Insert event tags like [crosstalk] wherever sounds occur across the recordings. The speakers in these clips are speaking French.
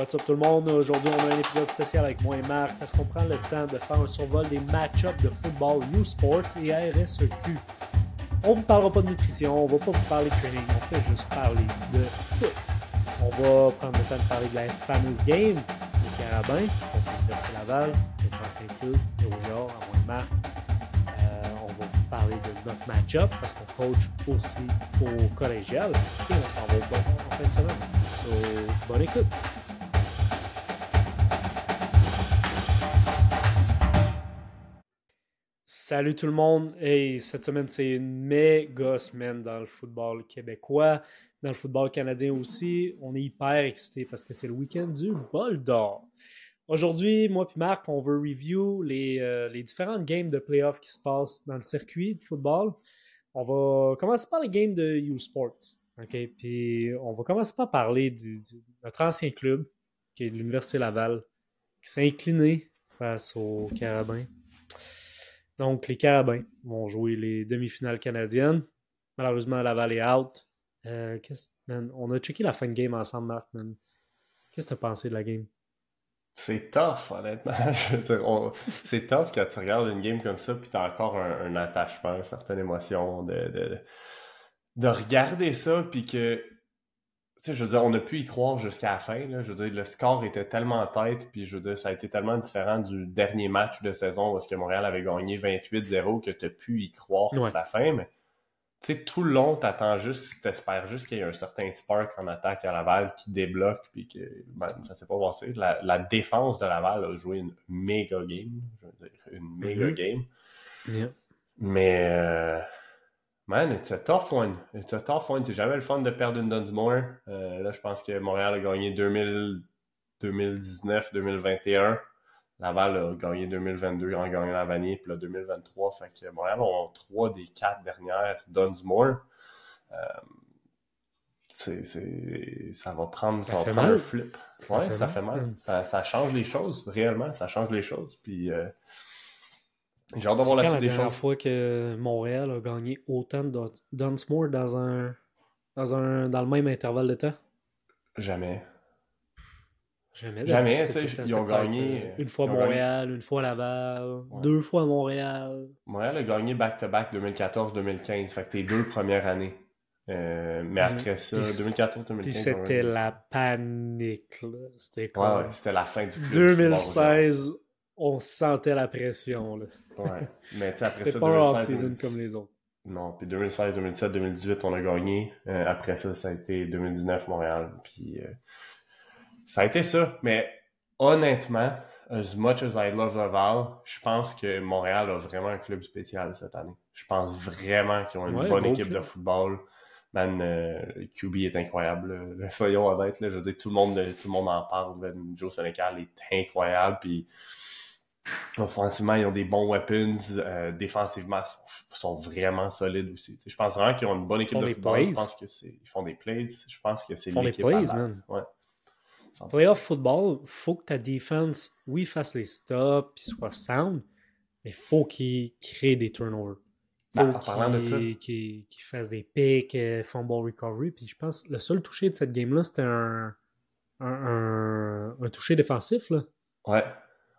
What's up tout le monde? Aujourd'hui, on a un épisode spécial avec moi et Marc parce qu'on prend le temps de faire un survol des match-ups de football U Sports et RSEQ. On vous parlera pas de nutrition, on va pas vous parler de training, on fait juste parler de foot. On va prendre le temps de parler de la fameuse game, les Carabins, contre l'Université Laval, le France Saint-Cloud, le Rougeard, à moi et Marc. Euh, on va vous parler de notre match-up parce qu'on coach aussi au collégial et on s'en va au en fin de semaine. So, bonne écoute! Salut tout le monde! Hey, cette semaine, c'est une méga semaine dans le football québécois, dans le football canadien aussi. On est hyper excités parce que c'est le week-end du bol d'or. Aujourd'hui, moi et Marc, on veut review les, euh, différentes games de playoffs qui se passent dans le circuit de football. On va commencer par les games de U Sports. Puis on va commencer par parler de notre ancien club, qui est l'Université Laval, qui s'est incliné face aux Carabins. Donc, les Carabins vont jouer les demi-finales canadiennes. Malheureusement, Laval est out. Euh, on a checké la fin de game ensemble, Marc. Qu'est-ce que tu as pensé de la game? C'est tough, honnêtement. [laughs] C'est tough quand tu regardes une game comme ça, puis t'as encore un, un attachement, une certaine émotion de, de, de regarder ça, puis que, tu sais, je veux dire, on a pu y croire jusqu'à la fin, là. Je veux dire, le score était tellement en tête, puis je veux dire, ça a été tellement différent du dernier match de saison où est-ce que Montréal avait gagné 28-0 que t'as pu y croire Ouais. toute la fin, mais tu sais, tout le long, t'attends juste, t'espères juste qu'il y ait un certain spark en attaque à Laval qui débloque, puis que ben, ça s'est pas passé. La, la défense de Laval a joué une méga game, je veux dire, une méga Mhm. game. Yeah. Mais, euh, man, it's a tough one. It's a tough one. C'est jamais le fun de perdre une Dunsmore. Euh, là, je pense que Montréal a gagné 2000, 2019, 2021. Laval a gagné 2022 en gagnant la vanille, puis là 2023. Fait que Montréal ont trois des quatre dernières Dunsmore. Euh, c'est, c'est, ça va prendre, Ça ça va prendre mal. un flip. Ça ouais, fait ça mal. fait mal. Ça, ça change les choses, réellement, ça change les choses. Puis euh, j'ai hâte de C'est voir la la suite des dernière choses. fois que Montréal a gagné autant de Dun- Dunsmore dans un, dans un dans le même intervalle de temps? Jamais. Jamais. Jamais, c'est tu sais, ils ont gagné, Une fois gagné. Montréal, une fois Laval, Ouais. deux fois Montréal. Montréal a gagné back-to-back 2014-2015, fait que tes deux premières années. Euh, mais Mhm. après ça, Puis- 2014-2015. Puis c'était la panique. C'était Ouais, ouais, c'était la fin du club. 2016, on sentait la pression. là. Ouais. Mais tu sais, après ça, pas un 2016, off-season 2017, comme les autres. Non, puis 2016, 2017, 2018, on a gagné. Euh, après ça, ça a été 2019 Montréal. Puis euh, ça a été ça. Mais honnêtement, as much as I love Laval, je pense que Montréal a vraiment un club spécial cette année. Je pense vraiment qu'ils ont une Ouais, bonne équipe club. de football. Man, euh, QB est incroyable. là. [laughs] Soyons honnêtes, là, je veux dire, tout le monde, tout le monde en parle. Joe Sénécal est incroyable. Puis offensivement, ils ont des bons weapons. euh, défensivement, ils sont, sont vraiment solides aussi. Je pense vraiment qu'ils ont une bonne équipe de football. plays. Je pense que ils font des plays. Je pense que c'est Ils font des l'équipe plays, à man. Ouais. 100%. Playoff football, faut que ta défense, oui, fasse les stops puis soit sound, mais faut qu'il crée des turnovers. Faut Ben, en parlant de ça. qu'il qu'il- qu'il fasse des picks, euh, fumble recovery. Puis je pense le seul touché de cette game-là, c'était un, un, un, un touché défensif. Là. Ouais,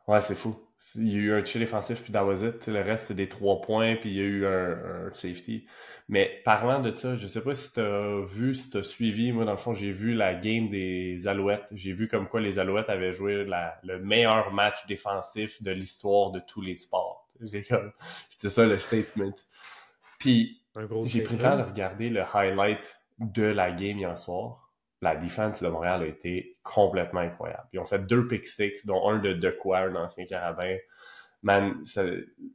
ouais, c'est fou. Il y a eu un touché défensif, puis that was it. Le reste, c'est des trois points, puis il y a eu un, un safety. Mais parlant de ça, je sais pas si tu as vu, si tu as suivi. Moi, dans le fond, j'ai vu la game des Alouettes. J'ai vu comme quoi les Alouettes avaient joué la- le meilleur match défensif de l'histoire de tous les sports. Comme- C'était ça le statement. Puis j'ai pris le temps de regarder le highlight de la game hier soir. La défense de Montréal a été complètement incroyable. Ils ont fait deux pick sticks, dont un de Decoy, un ancien carabin. Man, ça-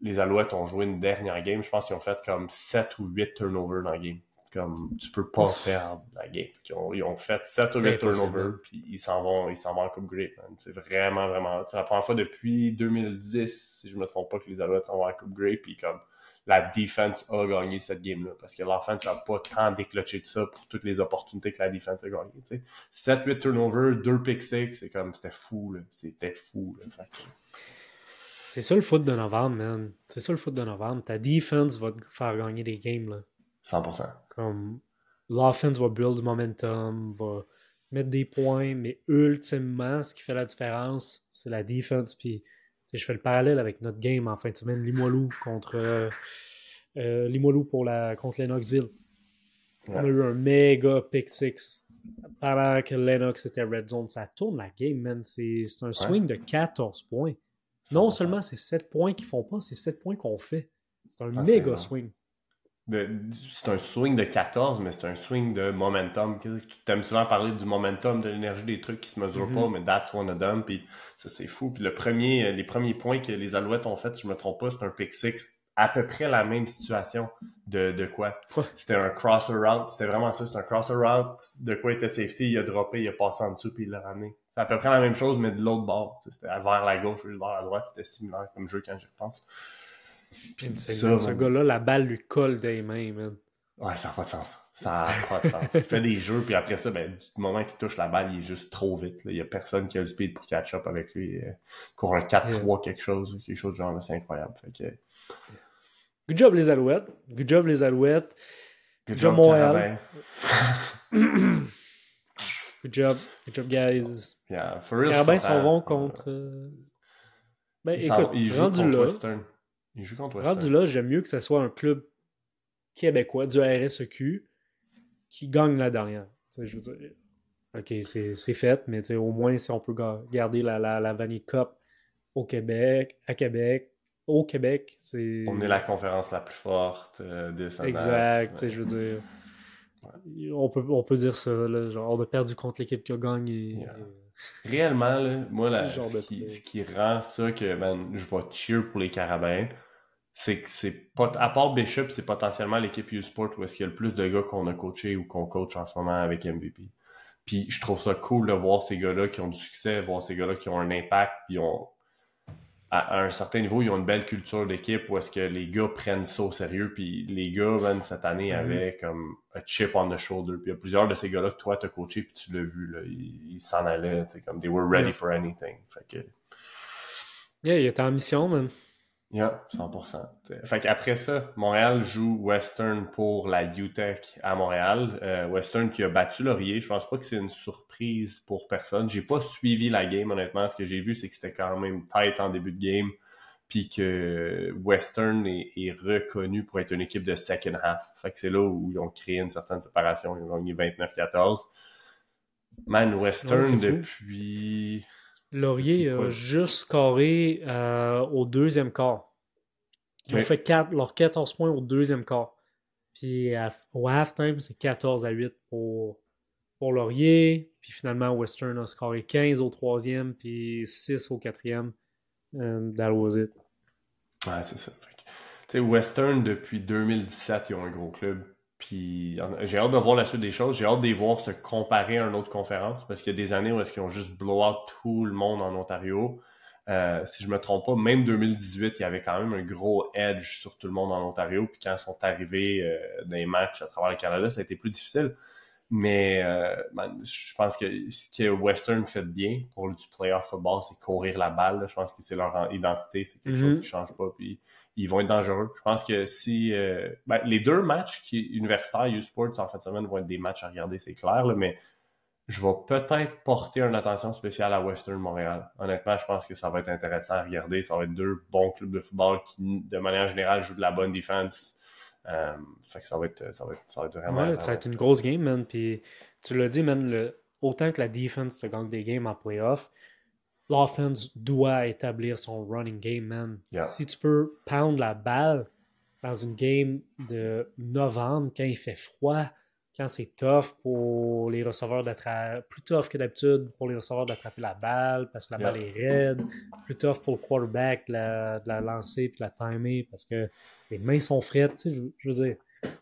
les Alouettes ont joué une dernière game. Je pense qu'ils ont fait comme 7 ou 8 turnovers dans la game. Comme tu peux pas perdre la game. Ils ont, ils ont fait 7 ou C'est 8 impossible, turnovers, puis ils s'en vont, ils s'en vont en Coupe Grey. man. C'est vraiment, vraiment. C'est la première fois depuis 2010, si je me trompe pas, que les Alouettes s'en vont en Coupe Grey, puis comme la défense a gagné cette game-là. Parce que l'offense n'a pas tant déclenché de ça pour toutes les opportunités que la défense a gagnées. tu sais. 7-8 turnovers, 2 pick six, c'est comme, c'était fou. C'était fou, C'est ça le foot de novembre, man. C'est ça le foot de novembre. Ta defense va te faire gagner des games. Là. 100%. Comme l'offense va build du momentum, va mettre des points, mais ultimement, ce qui fait la différence, c'est la defense. Puis, je fais le parallèle avec notre game en fin de semaine, Limoilou contre euh, euh Limoilou pour la, contre Lennoxville. On a eu un méga pick six pendant que Lennox était red zone. Ça tourne la game, man. C'est un swing de 14 points. Non seulement c'est 7 points qu'ils font pas, c'est 7 points qu'on fait. C'est un ah, méga swing. C'est un swing de 14, mais c'est un swing de momentum. Tu aimes souvent parler du momentum, de l'énergie des trucs qui se mesurent pas, mm-hmm. mais that's one of them. Puis ça, c'est fou. Puis le premier, les premiers points que les Alouettes ont fait, si je me trompe pas, c'est un pick six à peu près la même situation de, de quoi? C'était un crosser route, c'était vraiment ça, c'était un crosser route, de quoi était safety, il a droppé, il a passé en dessous, puis il l'a ramené. C'est à peu près la même chose, mais de l'autre bord. C'était vers la gauche ou vers la droite, c'était similaire comme jeu quand j'y repense. Puis ça, ce gars-là, la balle lui colle des mains, man. Ouais, ça n'a pas de sens. Ça n'a pas de sens. il fait des jeux, puis après ça, ben, du moment qu'il touche la balle, il est juste trop vite. Il n'y a personne qui a le speed pour catch-up avec lui. Il court un 4-3 quelque chose, quelque chose de genre, c'est incroyable. Fait que... Good job les Alouettes. Good job les Alouettes. Good, job, Montréal. [coughs] Good job. Good job, guys. Yeah, for real, Carabins sont bons contre. Euh, ben, écoute, il joue rendu contre là. Western. Il joue contre Western. Rendu là, j'aime mieux que ce soit un club québécois du RSEQ qui gagne la dernière. je veux dire, ok, c'est fait, mais au moins si on peut garder la, la, la Vanille Cup au Québec, à Québec, au Québec. C'est... On est la conférence la plus forte euh, de Exact, je veux dire. On, peut, on peut dire ça, genre, on a perdu contre l'équipe qui a gagné. Réellement, là, moi, là, ce, qui, rend ça que ben, je vais cheer pour les Carabins, c'est que c'est pas. À part Bishop, c'est potentiellement l'équipe U-Sport où est-ce qu'il y a le plus de gars qu'on a coaché ou qu'on coach en ce moment avec MVP. Puis je trouve ça cool de voir ces gars-là qui ont du succès, voir ces gars-là qui ont un impact, puis ont, à, un certain niveau, ils ont une belle culture d'équipe où est-ce que les gars prennent ça au sérieux. Puis les gars, cette année, mhm. avaient comme un chip on the shoulder. Puis il y a plusieurs de ces gars-là que toi, t'as coaché, puis tu l'as vu, là. Ils s'en allaient, comme they were ready for anything. Fait que... Yeah, il était en mission, man. Yeah, 100%. Fait qu'après ça, Montréal joue Western pour la UTEC à Montréal. Euh, Western qui a battu Laurier. Je pense pas que c'est une surprise pour personne. J'ai pas suivi la game, honnêtement. Ce que j'ai vu, c'est que c'était quand même tight en début de game. Puis que Western est, reconnu pour être une équipe de second half. Fait que c'est là où ils ont créé une certaine séparation. Ils ont gagné 29-14. Man, Western depuis Laurier a juste scoré euh, au deuxième quart. Ils ont fait 4, leurs 14 points au deuxième quart. Puis au halftime, c'est 14 à 8 pour, pour Laurier. Puis finalement, Western a scoré 15 au troisième, puis 6 au quatrième. And that was it. Ouais, c'est ça. Western, depuis 2017, ils ont un gros club. Puis j'ai hâte de voir la suite des choses. J'ai hâte de les voir se comparer à une autre conférence parce qu'il y a des années où est-ce qu'ils ont juste blow out tout le monde en Ontario. Euh, si je me trompe pas, même 2018, il y avait quand même un gros edge sur tout le monde en Ontario. Puis quand ils sont arrivés euh, dans les matchs à travers le Canada, ça a été plus difficile. Mais euh, je pense que ce que Western fait bien pour du playoff football, c'est courir la balle. Je pense que c'est leur identité, c'est quelque chose mhm. qui ne change pas. Puis ils vont être dangereux. Je pense que si euh, ben, les deux matchs qui universitaires U-Sports en fin de semaine vont être des matchs à regarder, c'est clair, mais je vais peut-être porter une attention spéciale à Western Montréal. Honnêtement, je pense que ça va être intéressant à regarder. Ça va être deux bons clubs de football qui, de manière générale, jouent de la bonne défense euh, ça va être, ça va être, ça va être vraiment. ça va être une grosse game, man. Puis tu l'as dit, man, le, autant que la defense te gagne des games en playoff, l'offense doit établir son running game, man. Si tu peux pound la balle dans une game de novembre, quand il fait froid, quand c'est tough pour les receveurs d'attraper, plus tough que d'habitude pour les receveurs d'attraper la balle parce que la balle est raide, plus tough pour le quarterback de la, de la lancer puis la timer parce que les mains sont frettes. Tu sais, je, veux dire,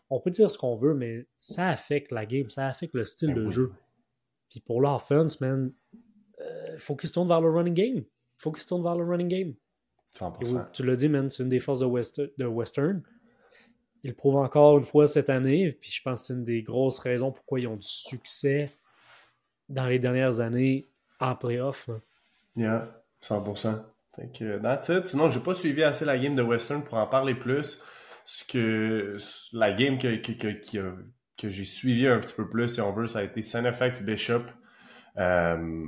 on peut dire ce qu'on veut, mais ça affecte la game, ça affecte le style ben de jeu. Puis pour l'offense, man, il euh, faut qu'il se tourne vers le running game. Il faut qu'il se tourne vers le running game. 100%. tu l'as dit, man, c'est une des forces de, de Western ils le encore une fois cette année. Puis je pense que c'est une des grosses raisons pourquoi ils ont du succès dans les dernières années en playoff. Yeah, 100%. Fait que, that's it. Sinon, j'ai pas suivi assez la game de Western pour en parler plus. Ce que la game que, que, que, que j'ai suivi un petit peu plus, si on veut, ça a été Senefex Bishop. Euh,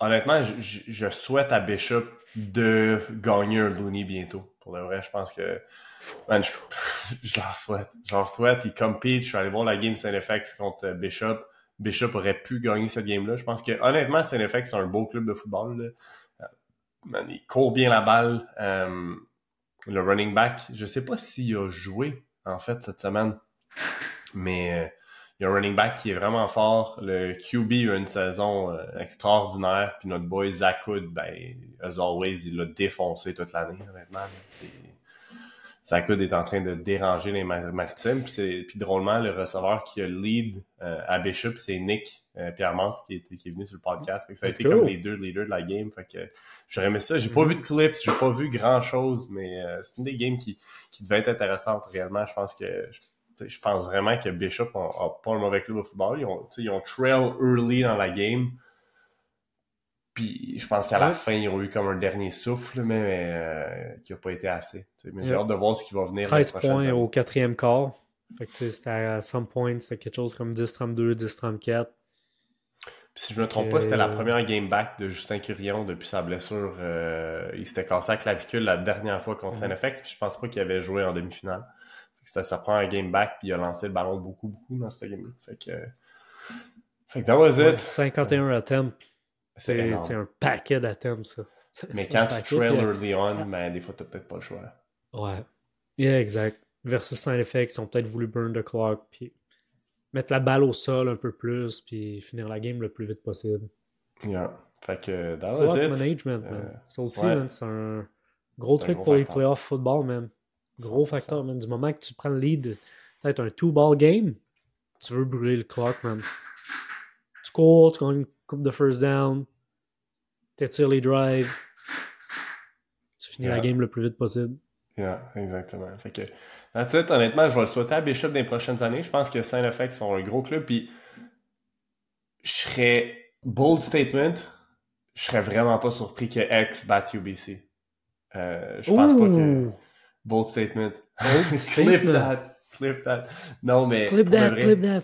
honnêtement, je, souhaite à Bishop de gagner un Looney bientôt. Pour le vrai, je pense que [laughs] je, leur souhaite. Je leur souhaite. Ils compete. Je suis allé voir la game Saint-FX contre Bishop. Bishop aurait pu gagner cette game-là. Je pense que honnêtement, Saint-FX, c'est un beau club de football. Euh, il court bien la balle. Euh, le running back, je sais pas s'il a joué en fait cette semaine, mais euh, il y a un running back qui est vraiment fort. Le QB a une saison euh, extraordinaire. Puis notre boy Zach Hood, ben, as always, il l'a défoncé toute l'année, honnêtement. Zach Hood est en train de déranger les maritimes. Puis, puis drôlement, le receveur qui a le lead euh, à Bishop, c'est Nick Pierre Mans qui, est venu sur le podcast. ça a été comme les deux leaders de la game. Fait que j'aurais aimé ça. J'ai pas vu de clips, j'ai pas vu grand chose, mais c'est une des games qui, qui devait être intéressante réellement. Je pense que je pense vraiment que Bishop n'a pas un mauvais club de football. Ils ont, ils ont trail early dans la game. Puis je pense qu'à la fin, ils ont eu comme un dernier souffle, mais euh, qui n'a pas été assez. Mais j'ai hâte de voir ce qui va venir. 13 points au quatrième quart. Fait que c'était à some point, c'était quelque chose comme 10-32, 10-34. si je ne me trompe pas, c'était la première game back de Justin Curion depuis sa blessure. Euh, il s'était cassé la clavicule la dernière fois contre mm Puis je pense pas qu'il avait joué en demi-finale. Ça, prend un game back, puis il a lancé le ballon beaucoup, beaucoup dans ce game-là. Fait que. Fait que that was it. 51 attempts. C'est un paquet d'attempts, ça. Mais quand tu trail early on, ben, des fois, t'as peut-être pas le choix. Ouais. Yeah, exact. Versus Saint Effects, ils ont peut-être voulu burn the clock, puis mettre la balle au sol un peu plus, puis finir la game le plus vite possible. Yeah. Fait que, that was it. management, man. Euh, ça aussi, c'est un gros truc pour les playoffs football, man. Gros facteur, man. Du moment que tu prends le lead, peut-être un two-ball game, tu veux brûler le clock, man. Tu cours, tu gagnes une coupe de first down, t'étires les drives, tu finis la game le plus vite possible. Yeah, exactement. Fait que, that's it. Honnêtement, je vais le souhaiter à Bishop dans les prochaines années. Je pense que Saint-Effect sont un gros club, puis je serais, bold statement, je serais vraiment pas surpris que X batte UBC. Euh, je pense pas que Bold statement. Bold [laughs] statement. Clip that. Clip that. Non, mais. Clip that, clip that.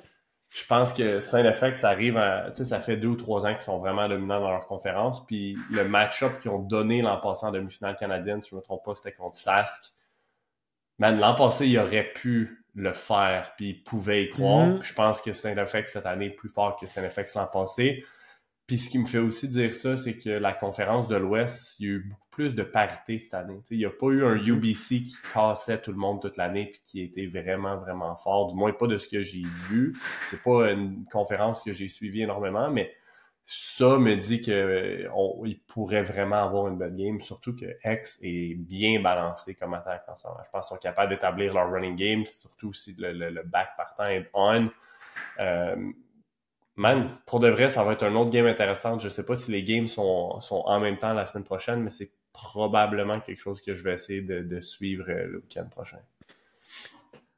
Je pense que Saint-Effect, ça arrive à, tu sais, ça fait deux ou trois ans qu'ils sont vraiment dominants dans leur conférence. Puis le match-up qu'ils ont donné l'an passé en demi-finale canadienne, si je ne me trompe pas, c'était contre Sask. Man, l'an passé, il aurait pu le faire, puis il pouvait y croire. Mm-hmm. je pense que Saint-Effect cette année est plus fort que Saint-Effect l'an passé. Puis ce qui me fait aussi dire ça, c'est que la conférence de l'Ouest, il y a eu beaucoup plus de parité cette année. il n'y a pas eu un UBC qui cassait tout le monde toute l'année puis qui était vraiment, vraiment fort. Du moins pas de ce que j'ai vu. C'est pas une conférence que j'ai suivie énormément, mais ça me dit qu'il pourrait vraiment avoir une bonne game, surtout que X est bien balancé comme attaque en ce moment. Je pense qu'ils sont capables d'établir leur running game, surtout si le, back partant est on. Euh, man, pour de vrai, ça va être un autre game intéressant. Je sais pas si les games sont, sont en même temps la semaine prochaine, mais c'est probablement quelque chose que je vais essayer de, suivre euh, le week-end prochain.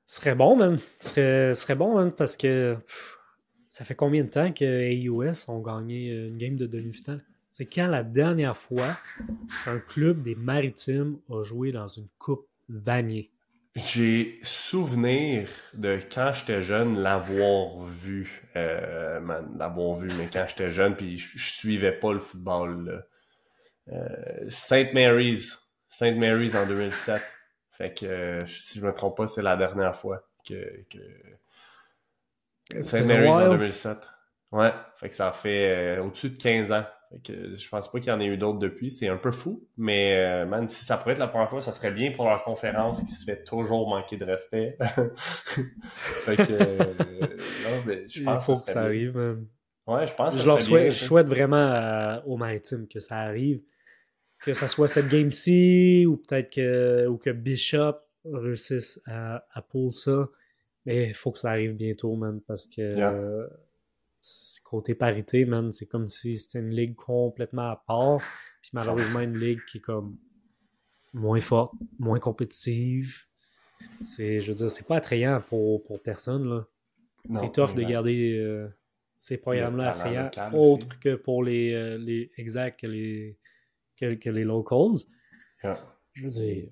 Ce serait bon, man. Ce serait, serait bon, man, parce que ça fait combien de temps que AUS ont gagné une game de demi-finale? C'est quand la dernière fois un club des Maritimes a joué dans une coupe Vanier? J'ai souvenir de quand j'étais jeune l'avoir vu, euh, l'avoir vu, mais quand j'étais jeune, puis je, suivais pas le football. Euh, Saint Mary's, Saint Mary's en 2007. Fait que euh, si je me trompe pas, c'est la dernière fois que, que... Saint Mary's en 2007. Ouais, fait que ça fait euh, au-dessus de 15 ans. que je pense pas qu'il y en ait eu d'autres depuis. C'est un peu fou, mais euh, man, si ça pourrait être la première fois, ça serait bien pour leur conférence qui se fait toujours manquer de respect. [laughs] fait que euh, non, mais je pense Il faut que ça, arrive, man. Ouais, je pense. Que je leur souhaite, je souhaite vraiment au Maritime que ça arrive, que ça soit cette game-ci ou peut-être que ou que Bishop réussisse à, à pull ça. Mais il faut que ça arrive bientôt, man, parce que côté parité, man, c'est comme si c'était une ligue complètement à part. Puis malheureusement, une ligue qui est comme moins forte, moins compétitive. C'est, je veux dire, c'est pas attrayant pour, pour personne, là. C'est tough de garder euh, ces programmes-là attrayants, autre que pour les, euh, les exact que les, que, les locals. Je veux dire,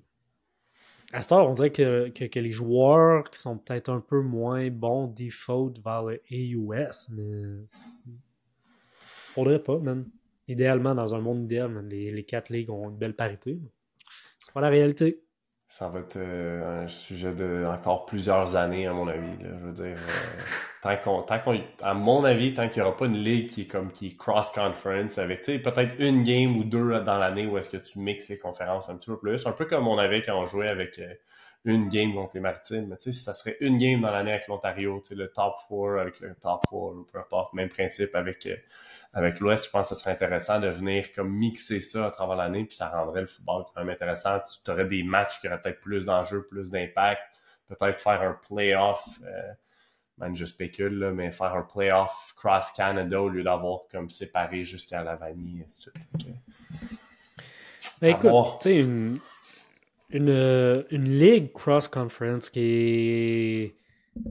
à ce on dirait que, que, les joueurs qui sont peut-être un peu moins bons default vers le AUS, mais faudrait pas, man. Idéalement, dans un monde idéal, les, les quatre ligues ont une belle parité. C'est pas la réalité. Ça va être euh, un sujet de encore plusieurs années, à mon avis. Je veux dire, euh, tant qu'on, tant qu'on, à mon avis, tant qu'il n'y aura pas une ligue qui est comme qui cross-conference avec, tu sais, peut-être une game ou deux dans l'année où est-ce que tu mixes les conférences un petit peu plus. Un peu comme on avait quand on jouait avec euh, une game contre les Maritimes. Mais tu sais, si ça serait une game dans l'année avec l'Ontario, tu sais, le top 4 avec le top 4 ou peu importe, même principe avec avec l'Ouest, je pense que ce serait intéressant de venir comme mixer ça à travers l'année, puis ça rendrait le football quand même intéressant. Tu aurais des matchs qui auraient peut-être plus d'enjeux, plus d'impact, peut-être faire un playoff, euh, man, je spécule, là, mais faire un playoff cross-Canada au lieu d'avoir comme séparé jusqu'à la vanille, et ainsi de suite. Ben, écoute, tu sais, une, une, une ligue cross-conference qui est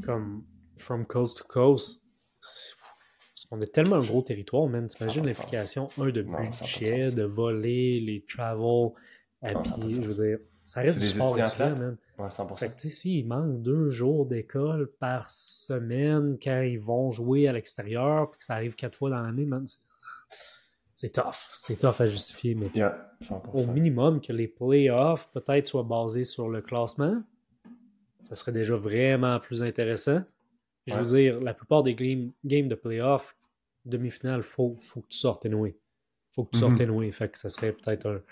comme from coast to coast, on a tellement un gros territoire, man. T'imagines l'implication, un, de budget, de voler, les travel, à pied, je veux dire, ça reste du sport étudiant, man. Ouais, 100%. Fait que, tu sais, s'il manque deux jours d'école par semaine quand ils vont jouer à l'extérieur, puis que ça arrive quatre fois dans l'année, man, c'est tough. C'est tough à justifier, mais yeah, au minimum que les playoffs peut-être soient basés sur le classement, ça serait déjà vraiment plus intéressant. Je veux dire, la plupart des games, de playoff, demi-finale, il faut, faut que tu sortes Il faut que tu sortes mm Fait que ça serait peut-être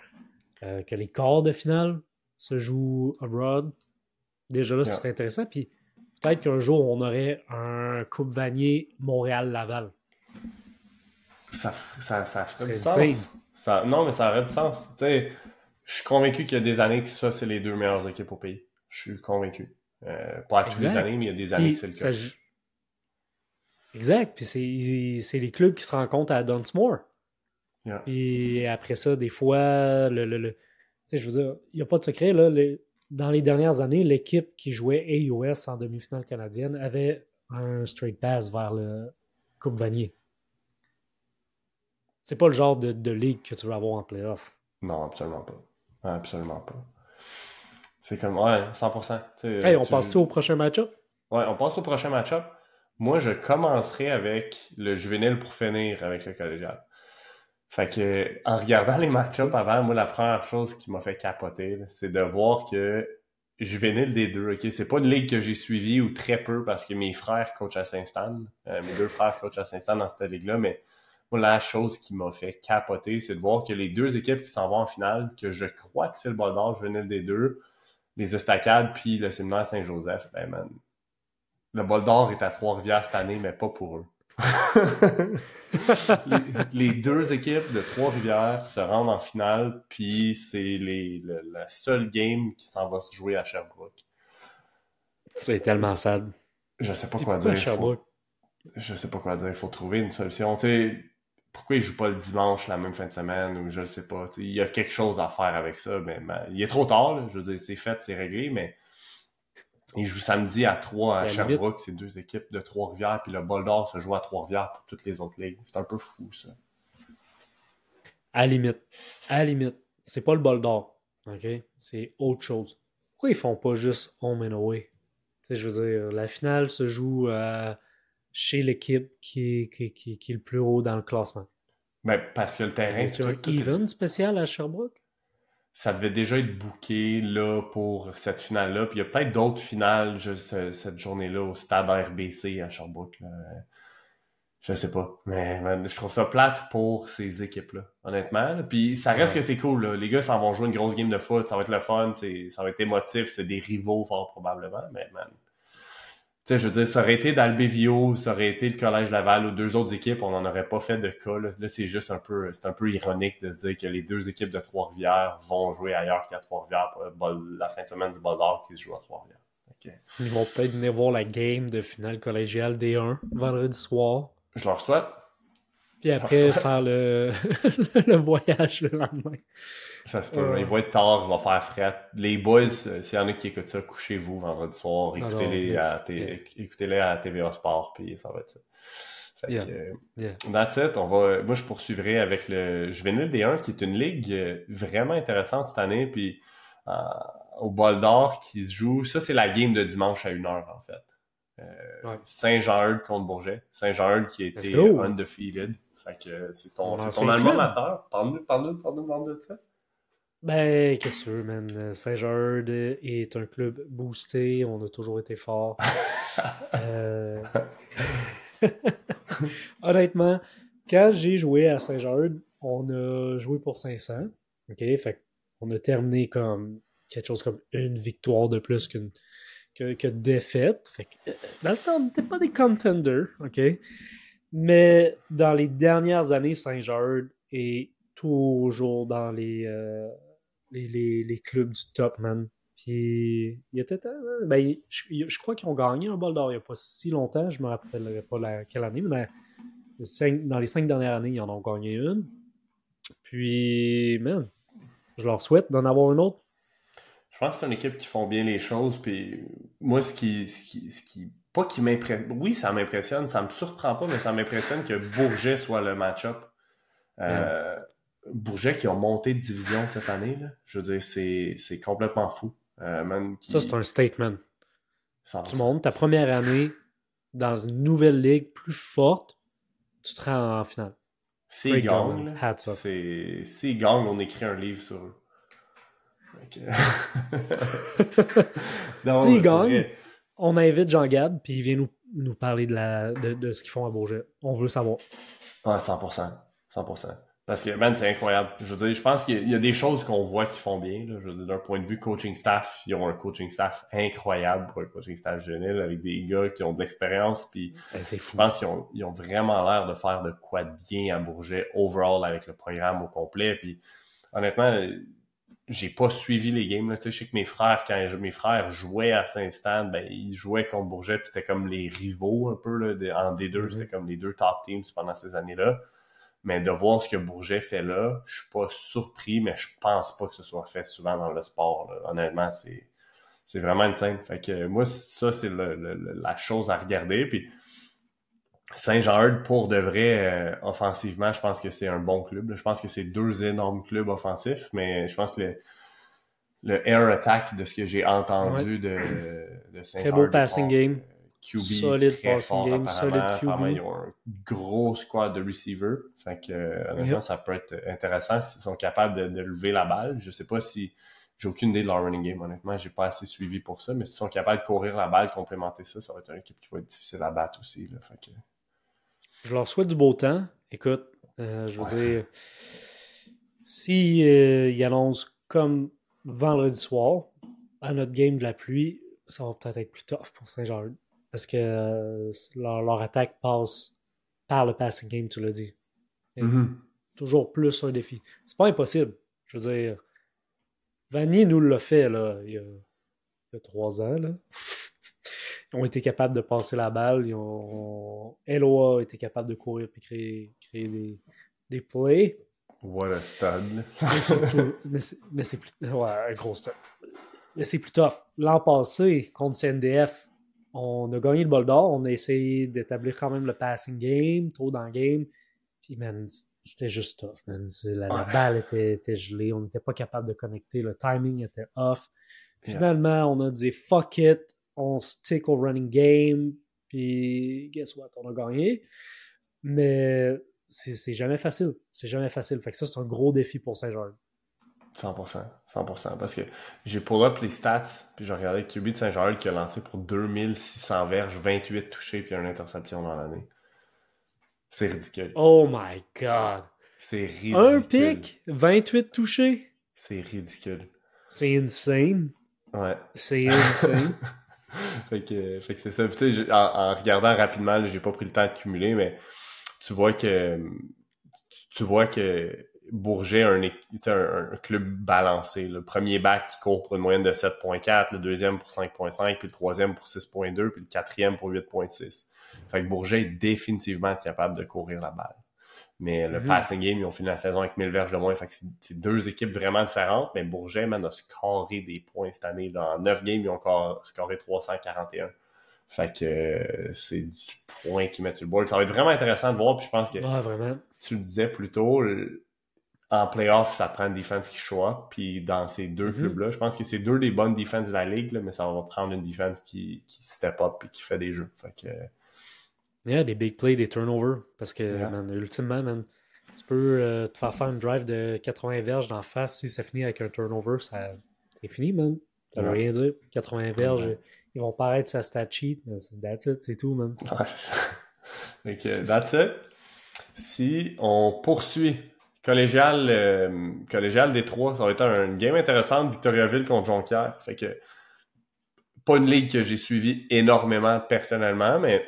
euh, que les quarts de finale se jouent abroad. Déjà là, ce serait intéressant. Puis peut-être qu'un jour, on aurait un Coupe Vanier Montréal-Laval. Ça, ça, ça ferait du sens. Ça, non, mais ça aurait du sens. je suis convaincu qu'il y a des années que ça, c'est les deux meilleures équipes au pays. Je suis convaincu. Euh, pas à toutes les années, mais il y a des années que c'est le cas. Exact. Puis c'est les clubs qui se rencontrent à Dunsmore. Et après ça, des fois, le, le, le je veux dire, il n'y a pas de secret. Là, dans les dernières années, l'équipe qui jouait AUS en demi-finale canadienne avait un straight pass vers le Coupe Vanier. C'est pas le genre de, de, ligue que tu vas avoir en playoff. Non, absolument pas. Absolument pas. C'est comme, ouais, 100%. Hey, on passe-tu au prochain match-up? Ouais, on passe au prochain match-up. Moi, je commencerai avec le juvénile pour finir avec le collégial. Fait que, en regardant les match-ups avant, moi, la première chose qui m'a fait capoter, c'est de voir que juvénile des deux, ok, c'est pas une ligue que j'ai suivie ou très peu parce que mes frères coachent à Saint-Stan, euh, mes deux frères coachent à Saint-Stan dans cette ligue-là, mais la chose qui m'a fait capoter, c'est de voir que les deux équipes qui s'en vont en finale, que je crois que c'est le bol d'or juvénile des deux, les Estacades puis le séminaire Saint-Joseph, ben man, le bol d'or est à Trois-Rivières cette année, mais pas pour eux. [laughs] les, deux équipes de Trois-Rivières se rendent en finale, puis c'est la seule game qui s'en va se jouer à Sherbrooke. C'est tellement sad. Je sais pas quoi dire. Sherbrooke? Je sais pas quoi dire. Il faut trouver une solution. Pourquoi ils jouent pas le dimanche la même fin de semaine ou je ne sais pas. Il y a quelque chose à faire avec ça. Mais, il est trop tard. Je veux dire, c'est fait, c'est réglé, mais il joue samedi à 3 à Sherbrooke, c'est deux équipes de Trois-Rivières, puis le bol d'or se joue à Trois-Rivières pour toutes les autres ligues. C'est un peu fou, ça. À la limite. À la limite. C'est pas le bol d'or. OK? C'est autre chose. Pourquoi ils font pas juste home and away? je veux dire, la finale se joue euh, chez l'équipe qui, qui, qui, qui, est le plus haut dans le classement. Ben, parce que le terrain. Tu as un even spécial à Sherbrooke? ça devait déjà être booké là pour cette finale-là. Puis il y a peut-être d'autres finales juste cette journée-là au stade RBC à Sherbrooke. Là. Je sais pas. Mais je trouve ça plate pour ces équipes-là, honnêtement. Puis ça reste que c'est cool. Les gars s'en vont jouer une grosse game de foot. Ça va être le fun. Ça va être émotif. C'est des rivaux fort probablement. Mais man, sais, je veux dire, ça aurait été d'Albevio, ça aurait été le Collège Laval ou deux autres équipes, on n'en aurait pas fait de cas. Là, c'est juste un peu, c'est un peu ironique de se dire que les deux équipes de Trois-Rivières vont jouer ailleurs qu'à Trois-Rivières pour la fin de semaine du Bol d'Or qui se joue à Trois-Rivières. Ils vont peut-être venir voir la game de finale collégiale D1 vendredi soir. Je leur souhaite. Puis après, faire le... [laughs] le voyage le lendemain. Ça se peut. Il va être tard, il va faire fret. Les boys, euh, s'il y en a qui écoutent ça, couchez-vous vendredi soir, écoutez-les à, écoutez à TVA Sport, puis ça va être ça. Fait que, that's it. On va, moi, je poursuivrai avec le Juvenile D1, qui est une ligue euh, vraiment intéressante cette année, puis euh, au bol d'or qui se joue. Ça, c'est la game de dimanche à 1h, en fait. Saint-Jean-Eudes contre Bourget. Saint-Jean-Eudes qui a été undefeated. Fait que c'est ton, ton alma mater. Parle-nous, parle-nous, parle-nous de ça. Ben, qu'est-ce que man? Saint-Georges est un club boosté. On a toujours été fort. [laughs] euh... [laughs] Honnêtement, quand j'ai joué à Saint-Georges, on a joué pour 500. OK? Fait on a terminé comme quelque chose comme une victoire de plus qu'une que, que défaite. Fait que, euh, dans le temps, on n'était pas des contenders. OK? Mais dans les dernières années, Saint-Georges est toujours dans les, euh, les, les, les, clubs du top, man. Puis, il était. Ben, je, je, crois qu'ils ont gagné un bol d'or il n'y a pas si longtemps. Je ne me rappellerai pas la, quelle année, mais dans les cinq dernières années, ils en ont gagné une. Puis, man, je leur souhaite d'en avoir une autre. Je pense que c'est une équipe qui font bien les choses. Puis, moi, ce qui. Ce qui, ce qui pas qui m'impressionne. Oui, ça m'impressionne. Ça me surprend pas, mais ça m'impressionne que Bourget soit le match-up. Euh, Bourget qui ont monté de division cette année, là, je veux dire, c'est complètement fou. Euh, Ça, c'est un statement. Tu montes ta première année dans une nouvelle ligue plus forte, tu te rends en finale. S'ils gagnent, s'ils gagnent, on écrit un livre sur eux. [laughs] [laughs] S'ils gagnent, on invite Jean-Gab, puis il vient nous, nous parler de, la, de, de ce qu'ils font à Bourget. On veut savoir. Ouais, 100%. 100%. Parce que, man, c'est incroyable. Je veux dire, je pense qu'il y, a des choses qu'on voit qui font bien. Là. Je veux dire, d'un point de vue coaching staff, ils ont un coaching staff incroyable pour un coaching staff jeune avec des gars qui ont de l'expérience. Puis, ben, je pense qu'ils ont, ils ont vraiment l'air de faire de quoi de bien à Bourget overall avec le programme au complet. Puis, honnêtement, j'ai pas suivi les games. Là. Tu sais, je sais que mes frères, quand mes frères jouaient à Saint-Stan, ben, ils jouaient contre Bourget, puis c'était comme les rivaux un peu. Là, en D2, mm-hmm. c'était comme les deux top teams pendant ces années-là. Mais de voir ce que Bourget fait là, je suis pas surpris, mais je pense pas que ce soit fait souvent dans le sport. Honnêtement, c'est, c'est vraiment une scène. Fait que moi, ça, c'est la chose à regarder. Puis Saint-Jean pour de vrai, euh, offensivement, je pense que c'est un bon club. Je pense que c'est deux énormes clubs offensifs, mais je pense que le, le air attack de ce que j'ai entendu de, [clears throat] de Saint-Jean. Très beau passing game. QB solide passing game, solide QB. Ils ont un gros squad de receivers. Fait que, euh, honnêtement, ça peut être intéressant s'ils sont capables de, lever la balle. Je sais pas si. J'ai aucune idée de leur running game, honnêtement. J'ai pas assez suivi pour ça. Mais s'ils sont capables de courir la balle, complémenter ça, ça va être une équipe qui va être difficile à battre aussi. Là. Fait que... Je leur souhaite du beau temps. Écoute, euh, je veux dire, si euh, annoncent comme vendredi soir, à notre game de la pluie, ça va peut-être être plus tough pour Saint-Jean parce que euh, leur, attaque passe par le passing game, tu l'as dit. Mm-hmm. Toujours plus un défi. C'est pas impossible. Je veux dire, Vanier nous l'a fait là, il, y a, trois ans. Là. Ont été capables de passer la balle. Ils ont... LOA a été capable de courir et créer, créer des, des plays. What a mais c'est plus. Ouais, un gros. Mais c'est plus tough. L'an passé, contre CNDF, on a gagné le bol d'or, on a essayé d'établir quand même le passing game, trop dans le game. Puis, man, c'était juste tough, man. La, balle était, gelée, on n'était pas capable de connecter, le timing était off. Finalement, on a dit fuck it, on stick au running game, puis guess what, on a gagné. Mais c'est jamais facile. C'est jamais facile. Fait que ça, c'est un gros défi pour Saint-Georges. 100%. 100%. Parce que j'ai pull up les stats, puis j'ai regardé QB de Saint-Georges qui a lancé pour 2600 verges, 28 touchés, puis une interception dans l'année. C'est ridicule. Oh my god. C'est ridicule. Un pic, 28 touchés. C'est ridicule. C'est insane. Ouais. C'est insane. [laughs] [laughs] fait que, fait que c'est ça. Tu en, regardant rapidement, j'ai pas pris le temps de cumuler, mais tu vois que tu vois que Bourget a un, un, club balancé. Le premier bac qui court pour une moyenne de 7.4, le deuxième pour 5.5, puis le troisième pour 6.2, puis le quatrième pour 8.6. Fait que Bourget est définitivement capable de courir la balle. Mais le mhm. passing game, ils ont fini la saison avec 1000 verges de moins. Fait que c'est deux équipes vraiment différentes. Mais Bourget, man, a scoré des points cette année. Dans 9 games, ils ont scoré 341. Fait que euh, c'est du point qu'ils mettent sur le board. Ça va être vraiment intéressant de voir. Puis je pense que tu le disais plus tôt, en playoff, ça prend une défense qui choix. Puis dans ces deux mhm. clubs-là, je pense que c'est deux des bonnes défenses de la ligue, mais ça va prendre une défense qui, qui step up et qui fait des jeux. Fait que Yeah, des big plays, des turnovers. Parce que, Yeah. man, ultimement, man, tu peux euh, te faire faire une drive de 80 verges d'en face. Si ça finit avec un turnover, ça... c'est fini, man. Ça veut Ouais. rien dire. 80 verges, Ouais. ils vont paraître sa stat sheet. Mais c'est- that's it, c'est tout, man. Ouais. [laughs] Fait que, that's it. Si on poursuit collégial, euh, collégial des trois, ça va être un- une game intéressante, Victoriaville contre Jonquière. Fait que, pas une ligue que j'ai suivie énormément personnellement, mais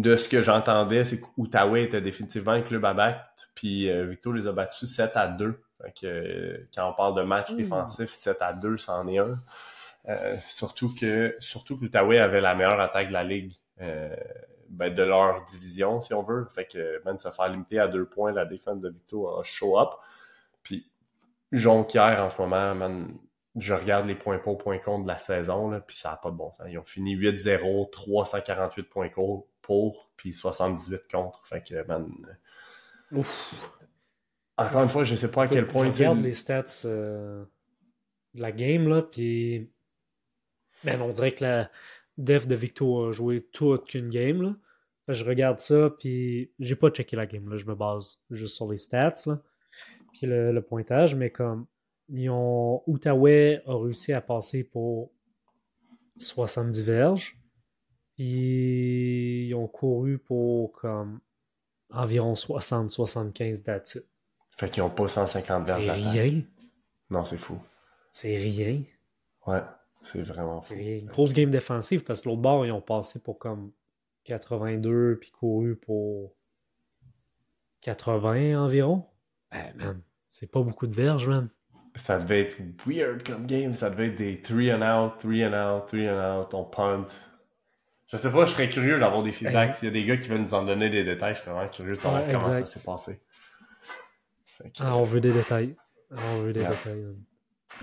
de ce que j'entendais, c'est qu'Outaouais était définitivement un club à battre, puis euh, Victo les a battus 7 à 2. Fait que, euh, quand on parle de match Mmh. défensif, 7 à 2, c'en est un. Euh, surtout que surtout que l'Outaouais avait la meilleure attaque de la ligue. Euh, ben, de leur division, si on veut. Fait que même se faire limiter à deux points, la défense de Victo a show up. Puis Jonquière, en ce moment, man, je regarde les points pour, points contre de la saison, là, puis ça n'a pas de bon sens. Ils ont fini 8-0, 348 points co- pour, puis 78 contre. Fait que, man, Ouf. encore une fois, je sais pas à quel point... Je regarde les stats euh, de la game, là, puis... Man, on dirait que la def de Victo a joué toute qu'une game, là. Je regarde ça, puis j'ai pas checké la game, là. Je me base juste sur les stats, là. Puis le, le pointage, mais comme... Ils ont... Outaouais a réussi à passer pour 70 verges. Ils ont couru pour comme environ 60-75 that's it. Fait qu'ils ont pas 150 verges C'est rien. Non, c'est fou. C'est rien. Ouais, c'est vraiment fou. Rien. Grosse game défensive parce que l'autre bord, ils ont passé pour comme 82 puis couru pour 80 environ. Eh man, c'est pas beaucoup de verges, man. Ça devait être weird comme game. Ça devait être des 3 and out, 3 and out, 3 and out, on punt. Je sais pas, je serais curieux d'avoir des feedbacks. S'il y a des gars qui veulent nous en donner des détails, je serais vraiment curieux de savoir Ouais, comment exact. ça s'est passé. Que, Ah, on veut des détails. Ah, on veut des Yeah. détails.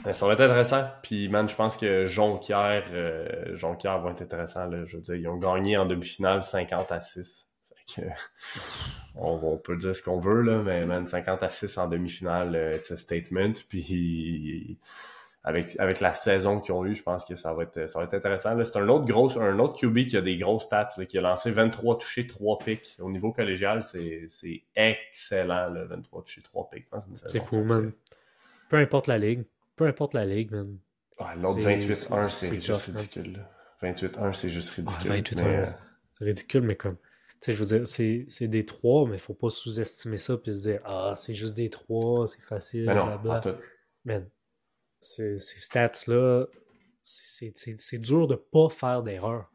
euh, ça va être intéressant. Puis, man, je pense que Jonquière, euh, Jonquière va être intéressant. Là. Je veux dire, ils ont gagné en demi-finale 50 à 6. Fait que, [laughs] on, on peut dire ce qu'on veut, là, mais man, 50 à 6 en demi-finale, euh, it's a statement. Puis, avec, avec la saison qu'ils ont eue, je pense que ça va être, ça va être intéressant. C'est un autre gros, un autre QB qui a des grosses stats, là, qui a lancé 23 touchés, 3 picks. Au niveau collégial, c'est excellent, là, 23 touchés, 3 picks. dans une C'est fou, man. Peu importe la ligue. Peu importe la ligue, man. Ah, L'autre C'est- 28-1, c'est- juste ridicule. là. 28-1, c'est juste Ah, ridicule. 28 mais, heures, euh, C'est ridicule, mais comme. Tu sais, je veux dire, c'est des trois, mais faut pas sous-estimer ça puis se dire, ah, c'est juste des trois, c'est facile, mais non, blablabla. Man, ces, ces stats-là, c'est- dur de pas faire d'erreur.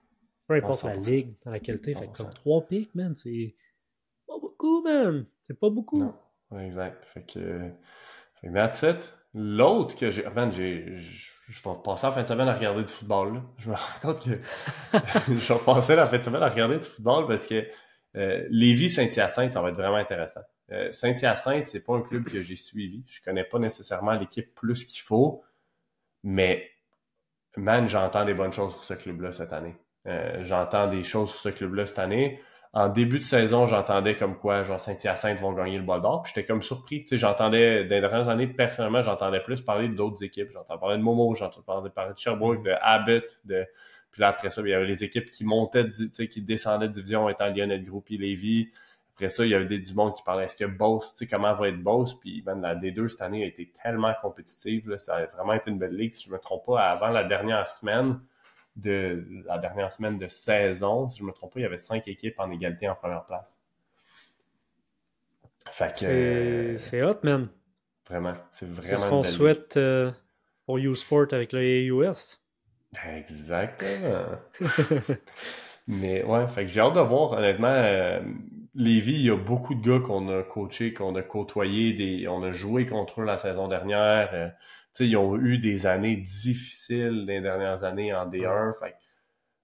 Peu importe la 100%. ligue dans laquelle t'es. Fait que 100%. comme trois pics, man, c'est pas beaucoup, man. C'est pas beaucoup. Non, ouais, exact. Fait que, fait que that's it. L'autre que j'ai. Man, j'ai. Je vais passer la fin de semaine à regarder du football. Là. Je me [laughs] rends compte que. [laughs] je vais passer la fin de semaine à regarder du football parce que euh, Lévis-Saint-Hyacinthe, ça va être vraiment intéressant. Euh, Saint-Hyacinthe, c'est pas un club que j'ai suivi. Je connais pas nécessairement l'équipe plus qu'il faut, mais man, j'entends des bonnes choses sur ce club-là cette année. Euh, j'entends des choses sur ce club-là cette année. En début de saison, j'entendais comme quoi genre Saint-Hyacinthe vont gagner le bol d'or. J'étais comme surpris. J'entendais, dans les dernières années, personnellement, j'entendais plus parler d'autres équipes. J'entendais parler de Momo, j'entendais parler de Sherbrooke, de Abbott, de. Puis là, après ça, il y avait les équipes qui montaient, qui descendaient de division, étant Lionel Groupie, Lévis. Après ça, il y avait des, du monde qui parlait est-ce que Boss, tu sais, comment va être Boss? Puis man, la D2 cette année a été tellement compétitive. Là, ça a vraiment été une belle ligue. Si je me trompe pas, avant la dernière semaine de la dernière semaine de saison, si je me trompe pas, il y avait cinq équipes en égalité en première place. Fait que C'est euh, hot, man. vraiment, c'est vraiment C'est ce qu'on souhaite euh, pour U-Sport avec le AUS. Exactement. [laughs] Mais ouais, fait que j'ai hâte de voir, honnêtement, euh, Lévis, il y a beaucoup de gars qu'on a coachés, qu'on a côtoyés, des, on a joué contre eux la saison dernière. euh, tu sais, ils ont eu des années difficiles les dernières années en D1. Fait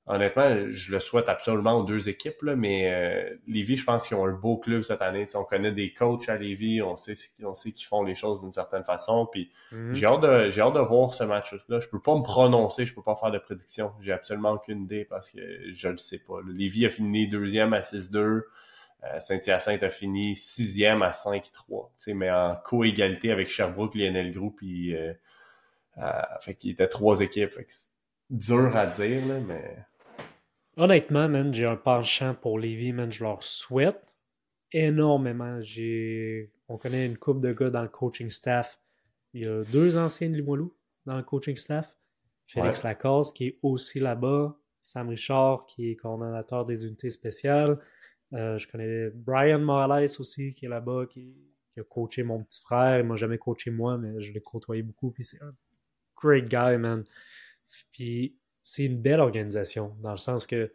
honnêtement, je le souhaite absolument aux deux équipes, là, mais euh, Lévis, je pense qu'ils ont un beau club cette année. Tu sais, on connaît des coachs à Lévis, on sait, on sait qu'ils font les choses d'une certaine façon. Puis Mhm. j'ai hâte de, j'ai hâte de voir ce match-là. Je peux pas me prononcer, je peux pas faire de prédiction. J'ai absolument aucune idée parce que je le sais pas. Lévis a fini deuxième à 6-2. Euh, Saint-Hyacinthe a fini sixième à 5-3. Tu sais, mais en co-égalité avec Sherbrooke, Lionel Group, puis euh, euh, fait qu'il était trois équipes. Fait que c'est dur à dire, là, mais honnêtement, man, j'ai un penchant pour Lévis, man. Je leur souhaite énormément. J'ai... On connaît une couple de gars dans le coaching staff. Il y a deux anciens de Limoilou dans le coaching staff. Félix Lacasse, qui est aussi là-bas. Sam Richard, qui est coordonnateur des unités spéciales. Euh, je connais Brian Morales aussi, qui est là-bas, qui, a coaché mon petit frère. Il m'a jamais coaché moi, mais je l'ai côtoyé beaucoup. Puis c'est un great guy, man. Puis c'est une belle organisation, dans le sens que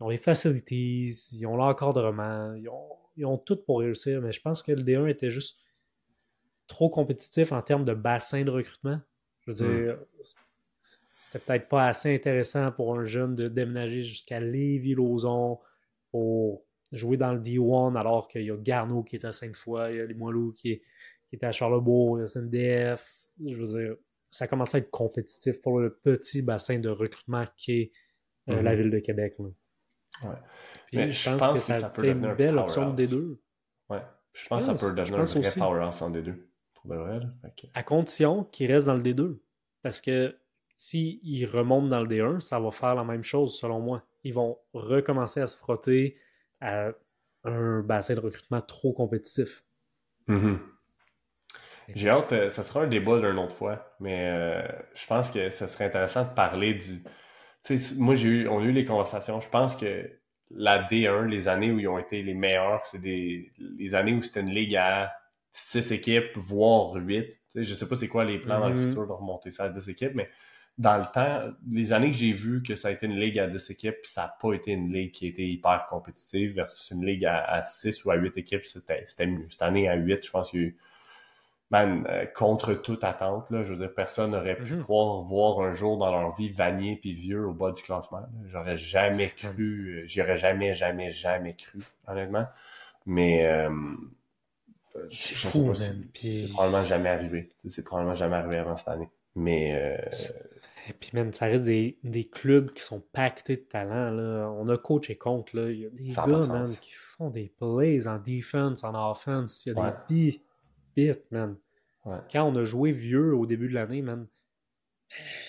ils ont les facilities, ils ont l'encadrement, ils ont, ils ont tout pour réussir, mais je pense que le D1 était juste trop compétitif en termes de bassin de recrutement. Je veux dire, c'était peut-être pas assez intéressant pour un jeune de déménager jusqu'à Lévis-Lauzon pour jouer dans le D1 alors qu'il y a Garneau qui est à Sainte-Foy, il y a Limoilou qui qui est à Charlebourg, il y a SNDF. Je veux dire, ça commence à être compétitif pour le petit bassin de recrutement qui est euh, la mhm. ville de Québec. Ouais. Puis je, pense que, ça, fait une belle option des deux. Ouais. Je pense, que ça peut devenir un vrai powerhouse en D2. Pour À condition qu'il reste dans le D2. Parce que s'ils remontent dans le D1, ça va faire la même chose selon moi. Ils vont recommencer à se frotter à un bassin de recrutement trop compétitif. Mhm. J'ai hâte, euh, ça sera un débat d'une autre fois, mais euh, je pense que ce serait intéressant de parler du. Tu sais, moi, j'ai eu, on a eu les conversations. Je pense que la D1, les années où ils ont été les meilleurs, c'est des les années où c'était une ligue à 6 équipes, voire 8. Tu sais, je sais pas c'est quoi les plans dans le mm-hmm. futur de remonter ça à 10 équipes, mais dans le temps, les années que j'ai vu que ça a été une ligue à 10 équipes, ça n'a pas été une ligue qui était hyper compétitive versus une ligue à, à 6 ou à 8 équipes, c'était mieux. Cette année à 8, je pense qu'il y a eu man, euh, contre toute attente, là, je veux dire, personne n'aurait pu mhm. croire voir un jour dans leur vie Vanier puis Vieux au bas du classement. J'aurais jamais cru, euh, j'y aurais jamais, jamais, jamais cru, honnêtement. Mais euh, c'est fou, c'est probablement jamais arrivé. C'est probablement jamais arrivé avant cette année. Mais et puis, man, ça reste des, des, clubs qui sont pactés de talent. Là. On a coach et compte. Là. Il y a des gars, man, qui font des plays en defense, en offense. Il y a des man. Quand on a joué vieux au début de l'année, man,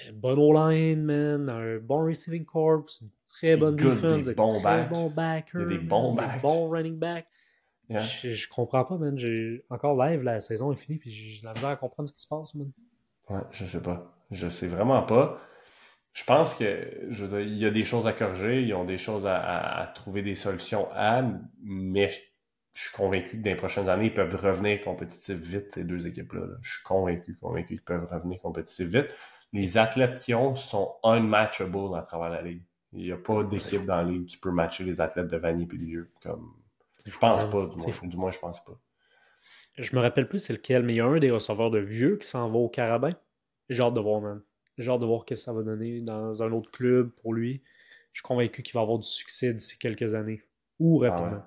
euh, bonne O-line, man, un bon receiving corps, une très bonne défense, des bons très bons des bons, des bons running back. Je, je, comprends pas, man. Encore live, la saison est finie, puis j'ai la misère à comprendre ce qui se passe, man. Ouais, je sais pas. Je sais vraiment pas. Je pense que, je veux dire, il y a des choses à corriger, ils ont des choses à, à trouver des solutions à, mais je suis convaincu que dans les prochaines années, ils peuvent revenir compétitifs vite, ces deux équipes-là. Je suis convaincu, convaincu qu'ils peuvent revenir compétitifs vite. Les athlètes qui ont sont unmatchable à travers la ligue. Il n'y a pas d'équipe dans la ligue qui peut matcher les athlètes de Vanille et de vieux. Comme... Je pense pas, du moins, du moins, je pense pas. Je me rappelle plus c'est lequel, mais il y a un des receveurs de vieux qui s'en va au Carabin. J'ai hâte de voir, man. J'ai hâte de voir ce que ça va donner dans un autre club pour lui. Je suis convaincu qu'il va avoir du succès d'ici quelques années. Ou ah rapidement.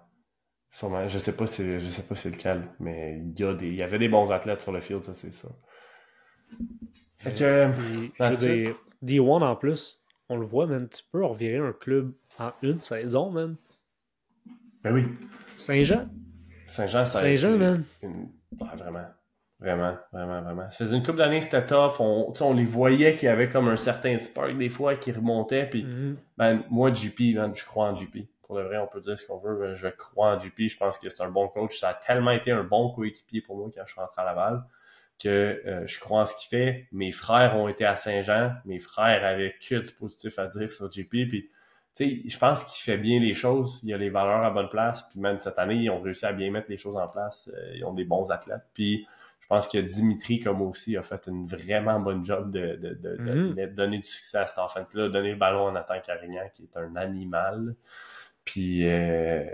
Sûrement. Je sais pas si je sais pas si c'est lequel, mais il y, a des, il y avait des bons athlètes sur le field, ça c'est ça. Fait que, je veux dire, D1 en plus, on le voit, man, tu peux revirer un club en une saison, man. Ben oui. Saint-Jean. Saint-Jean, ça Saint-Jean, man. vraiment. Vraiment, vraiment, vraiment. Ça faisait une couple d'années que c'était tough. On, on les voyait qu'il y avait comme un certain spark des fois qui remontait. Puis, ben, moi, JP, man, je crois en JP pour de vrai, on peut dire ce qu'on veut. Je crois en JP. Je pense que c'est un bon coach. Ça a tellement été un bon coéquipier pour moi quand je suis rentré à Laval que euh, je crois en ce qu'il fait. Mes frères ont été à Saint-Jean. Mes frères avaient que du positif à dire sur JP. Puis, je pense qu'il fait bien les choses. Il a les valeurs à bonne place. Puis même cette année, ils ont réussi à bien mettre les choses en place. Euh, ils ont des bons athlètes. Puis pense que Dimitri, comme aussi, a fait une vraiment bonne job de, de, mm-hmm. donner du succès à cette offense-là, donner le ballon à Nathan Carignan, qui est un animal. Puis. Euh...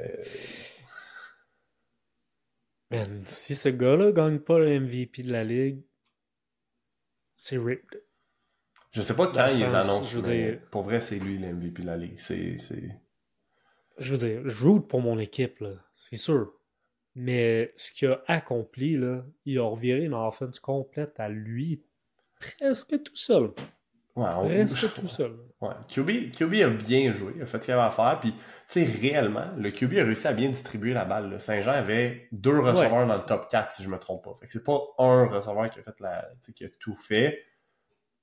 si ce gars-là gagne pas le MVP de la ligue, c'est ripped. Je sais pas quand ils annoncent. Je veux dire... Pour vrai, c'est lui le MVP de la ligue. C'est. Je veux dire, je route pour mon équipe, là. C'est sûr. Mais ce qu'il a accompli, là, il a reviré une offense complète à lui presque tout seul. Ouais, on... Reste [laughs] tout seul. Ouais. QB, QB a bien joué, il a fait ce qu'il avait à faire. Puis, tu sais, réellement, le QB a réussi à bien distribuer la balle. Saint-Jean avait deux receveurs dans le top 4, si je me trompe pas. Fait que c'est pas un receveur qui a fait la, qui a tout fait.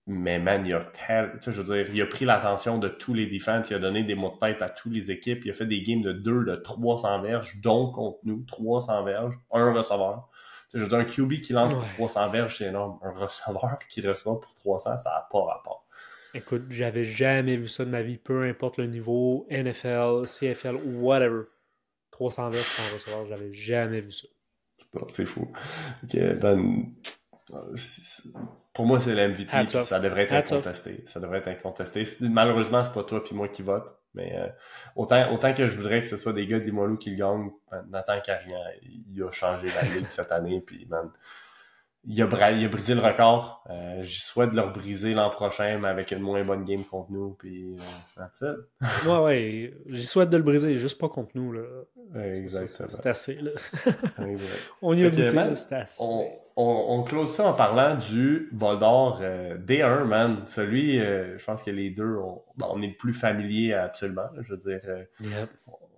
Mais man, il a tel... tu sais, je veux dire, il a pris l'attention de tous les défenses, il a donné des mots de tête à toutes les équipes, il a fait des games de 2, de 300 verges, dont contre nous, 300 verges, un receveur. Tu sais, je veux dire, un QB qui lance pour 300 verges, c'est énorme. Un receveur qui reçoit pour 300, ça n'a pas rapport. Écoute, j'avais jamais vu ça de ma vie, peu importe le niveau, NFL, CFL, whatever. 300 verges pour un receveur, j'avais jamais vu ça. C'est fou. Ok, ben, pour moi, c'est l'MVP. Ça devrait être incontesté. Ça devrait être incontesté. Malheureusement, c'est pas toi puis moi qui vote. Mais euh, autant, autant que je voudrais que ce soit des gars d'Imoilou qui le gagnent, ben, Nathan Carrigan, il a changé la ligue cette année. Puis, man, il a, il a brisé le record. Euh, J'y souhaite de le briser l'an prochain, mais avec une moins bonne game contre nous. Puis, euh, ouais, ouais. J'y souhaite de le briser, juste pas contre nous. Là. Exactement. C'est assez. Là. [laughs] on y a goûté, c'est assez. On, on, close ça en parlant du bol d'or euh, D1, man. Celui, euh, je pense que les deux, on, on est le plus familier absolument. je veux dire, euh, yep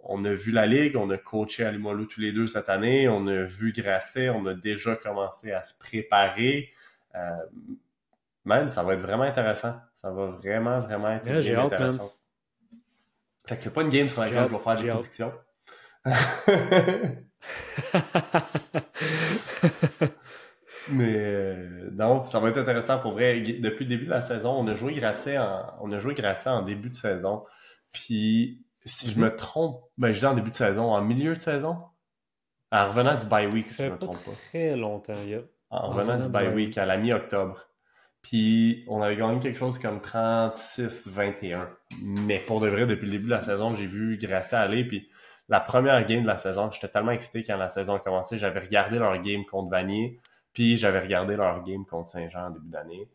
on a vu la ligue, on a coaché à Limoilou tous les deux cette année, on a vu Grasset, on a déjà commencé à se préparer. Euh, man, ça va être vraiment intéressant. Ça va vraiment, vraiment être intéressant. Fait que c'est pas une game sur laquelle je vais faire des prédictions. [laughs] [laughs] Mais euh, non, ça va être intéressant pour vrai. Depuis le début de la saison, on a joué Grasset en, on a joué Grasset en début de saison. Puis si je me trompe, ben je dis en début de saison, en milieu de saison, en revenant du bye week, si je me trompe pas. Très longtemps, En, revenant, du bye week à la mi-octobre. Puis on avait gagné quelque chose comme 36-21. Mais pour de vrai, depuis le début de la saison, j'ai vu Grasset aller. Puis la première game de la saison, j'étais tellement excité quand la saison a commencé. J'avais regardé leur game contre Vanier. Puis j'avais regardé leur game contre Saint-Jean en début d'année.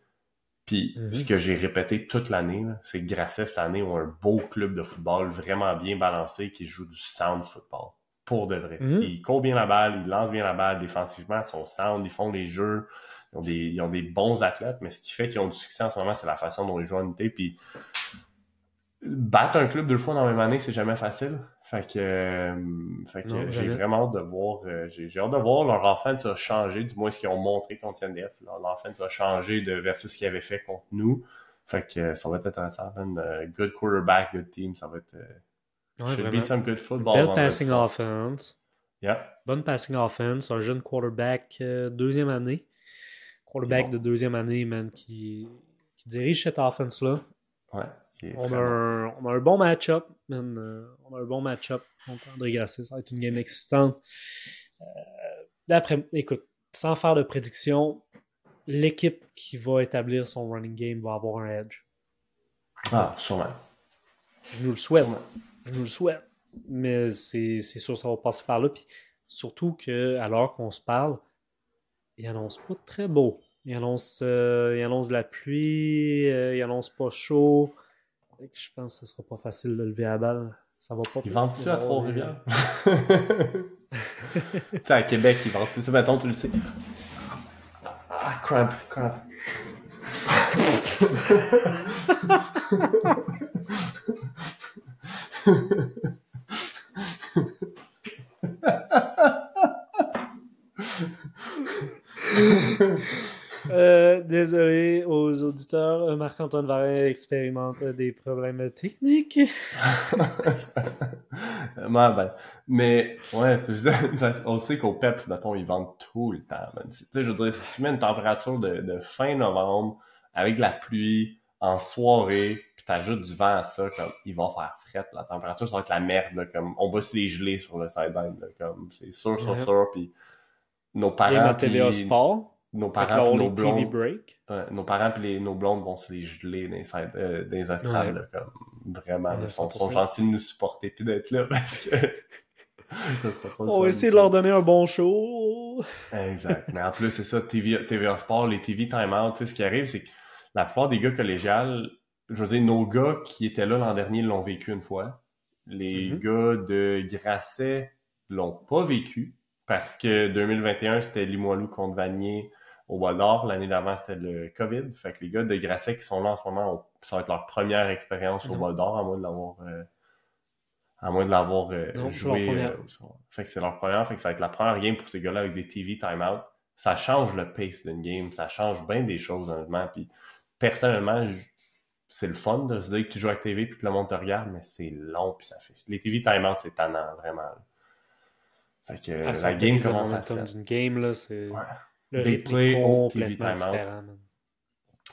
Puis mhm. ce que j'ai répété toute l'année, c'est que Grasset cette année ont un beau club de football vraiment bien balancé qui joue du sound football. Pour de vrai. Mhm. Ils courent bien la balle, ils lancent bien la balle défensivement, ils sont sound, ils font les jeux, ils ont des, ils ont des bons athlètes, mais ce qui fait qu'ils ont du succès en ce moment, c'est la façon dont ils jouent en unité. Puis battre un club deux fois dans la même année, c'est jamais facile. Fait que, euh, j'ai vraiment hâte de voir, euh, j'ai hâte de voir leur offense a changé, du moins ce qu'ils ont montré contre CNDF. Leur, offense a changé de versus ce qu'ils avaient fait contre nous. Fait que ça va être intéressant. Good quarterback, good team, ça va être. Uh, should be some good football. Belle passing offense. Yeah. Bonne passing offense, un jeune quarterback euh, deuxième année. Quarterback de deuxième année, man, qui, qui dirige cette offense-là. Ouais. On a, un, on a, un, bon match-up, euh, on a un bon match-up contre André Grasset. Ça va être une game excitante. Euh, d'après, écoute, sans faire de prédiction, l'équipe qui va établir son running game va avoir un edge. Ah, sûrement. Je nous le souhaite. Je nous le souhaite. Mais c'est sûr que ça va passer par là. Puis surtout qu'à l'heure qu'on se parle, il annonce pas très beau. Il annonce, euh, il annonce de la pluie, il annonce pas chaud je pense que ce sera pas facile de lever la balle. Ça va pas. Ils vendent-tu à Trois-Rivières? [laughs] à Québec, ils vendent tout ça. Mettons, tu le sais. Ah, cramp, cramp. [laughs] Euh, désolé aux auditeurs, euh, Marc-Antoine Varin expérimente des problèmes techniques. [laughs] ben, mais, ouais, on sait qu'au PEPS, mettons, ils vendent tout le temps. Tu sais, je veux dire, si tu mets une température de, fin novembre, avec de la pluie, en soirée, puis t'ajoutes du vent à ça, comme, ils vont faire fret. La température, ça va être la merde, comme, on va se les geler sur le sideline, comme, c'est sûr, sûr, sûr, puis nos parents... Game Sport nos parents et nos blondes, nos parents et nos blondes vont se les geler dans les, euh, dans les astrales, comme vraiment, ils sont, gentils de nous supporter puis d'être là parce que [laughs] On va essayer de leur donner un bon show. Exact. Mais en [laughs] plus, c'est ça, TV, TVA Sport, les TV Time tu sais, ce qui arrive, c'est que la plupart des gars collégiales, je veux dire, nos gars qui étaient là l'an dernier l'ont vécu une fois. Les mm-hmm. gars de Grasset l'ont pas vécu parce que 2021, c'était Limoilou contre Vanier au Bois d'Or. L'année d'avant, c'était le COVID. Fait que les gars de Grasset qui sont là en ce moment, ça va être leur première expérience au Bois d'Or, à moins de l'avoir euh, à moins de l'avoir euh, joué. Euh, fait que c'est leur première. Fait que ça va être la première game pour ces gars-là avec des TV timeout. Ça change le pace d'une game. Ça change bien des choses, honnêtement. Puis personnellement, c'est le fun de se dire que tu joues avec TV puis que le monde te regarde, mais c'est long puis ça fait. Les TV timeout, c'est tannant, vraiment. Fait que Ah, ça la game commence à momentum 7. d'une game, là, c'est... Ouais. Le rythme est complètement différent.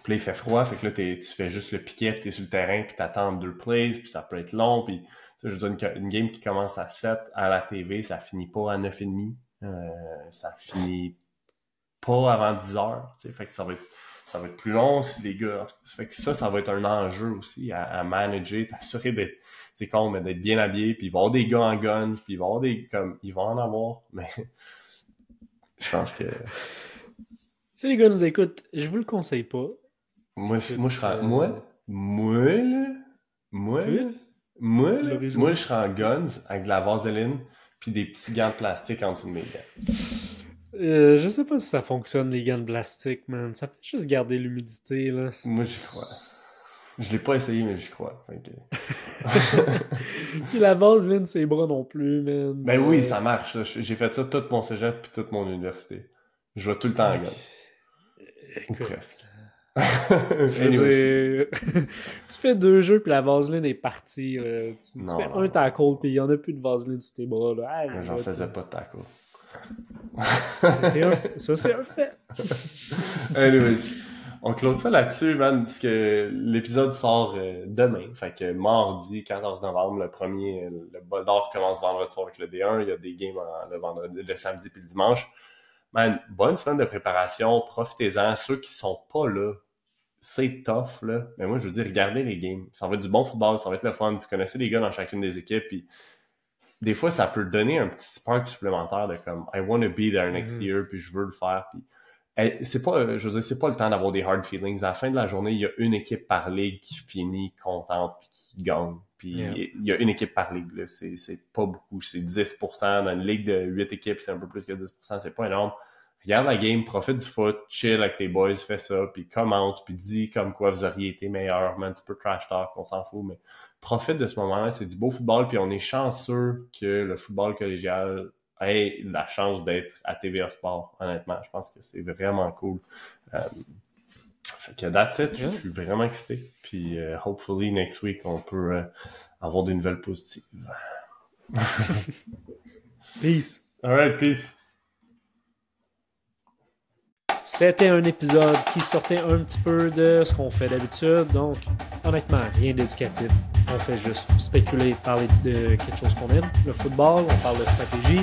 Puis il fait froid, fait que là, tu fais juste le piquet, puis t'es sur le terrain, puis t'attends deux plays, puis ça peut être long, puis tu sais, je veux dire, une, une game qui commence à 7 à la TV, ça finit pas à 9,5. Euh, ça finit pas avant 10 heures, fait que ça va être ça va être plus long si les gars. Fait que ça, ça va être un enjeu aussi à, à manager, t'assurer d'être, c'est con, mais d'être bien habillé, puis il va y avoir des gars en guns, puis il va y avoir des, comme, ils vont en avoir, mais [laughs] je pense que Si les gars nous écoutent, je vous le conseille pas. Moi, je, moi, je serais, Euh, moi, moi, là, moi, moi, moi, je serais en guns avec de la vaseline puis des petits gants de plastique en dessous de mes gants. Euh, je sais pas si ça fonctionne, les gants de plastique, man. Ça fait juste garder l'humidité, là. Moi, j'y crois. Je l'ai pas essayé, mais j'y crois. Que- [laughs] Puis la vaseline, ses bras non plus, man. Ben oui, Euh, ça marche. J'ai fait ça tout mon cégep puis toute mon université. Je vais tout le temps en guns. Ou Écoute, presque. [laughs] je veux Anyways. dire, [laughs] tu fais deux jeux, puis la vaseline est partie. là. Tu, fais non, un non. tackle, puis il y en a plus de vaseline sur tes bras. Là. J'en je- faisais pas de taco. Ça, c'est un, fait. [laughs] Anyways, on close ça là-dessus, man, parce que l'épisode sort euh, demain. Fait que mardi, 14 novembre, le premier, euh, le bol d'or commence vendredi soir avec le D1. Il y a des games en- le vendredi, le samedi puis le dimanche. Man, bonne semaine de préparation, profitez-en. Ceux qui sont pas là, c'est tough, là. Mais moi, je veux dire, regardez les games. Ça va être du bon football, ça va être le fun. Vous connaissez les gars dans chacune des équipes, puis des fois, ça peut donner un petit spark supplémentaire de comme, I want to be there next Mhm. year, puis je veux le faire, puis eh, c'est pas, euh, je veux dire, c'est pas le temps d'avoir des hard feelings. À la fin de la journée, il y a une équipe par ligue qui finit contente puis qui gagne. Puis Yeah. il y a une équipe par ligue. C'est, pas beaucoup. C'est 10%. Dans une ligue de 8 équipes, c'est un peu plus que 10%. C'est pas énorme. Regarde la game, profite du foot, chill avec tes boys, fais ça, puis commente, puis dis comme quoi vous auriez été meilleur, un petit peu trash talk, on s'en fout, mais profite de ce moment-là, c'est du beau football, puis on est chanceux que le football collégial ait la chance d'être à TVA Sport, honnêtement. Je pense que c'est vraiment cool. Euh, fait que that's it, Yeah. je suis vraiment excité. Puis euh, hopefully next week, on peut euh, avoir des nouvelles positives. [laughs] Peace. Alright, peace. C'était un épisode qui sortait un petit peu de ce qu'on fait d'habitude, donc honnêtement, rien d'éducatif. On fait juste spéculer, parler de quelque chose qu'on aime, le football, on parle de stratégie.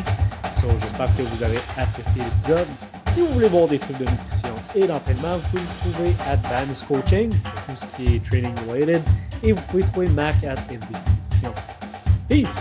So, J'espère que vous avez apprécié l'épisode. Si vous voulez voir des trucs de nutrition et d'entraînement, vous pouvez le trouver à Dan's Coaching, tout ce qui est training related, et vous pouvez trouver Mac at MVP Nutrition. Peace!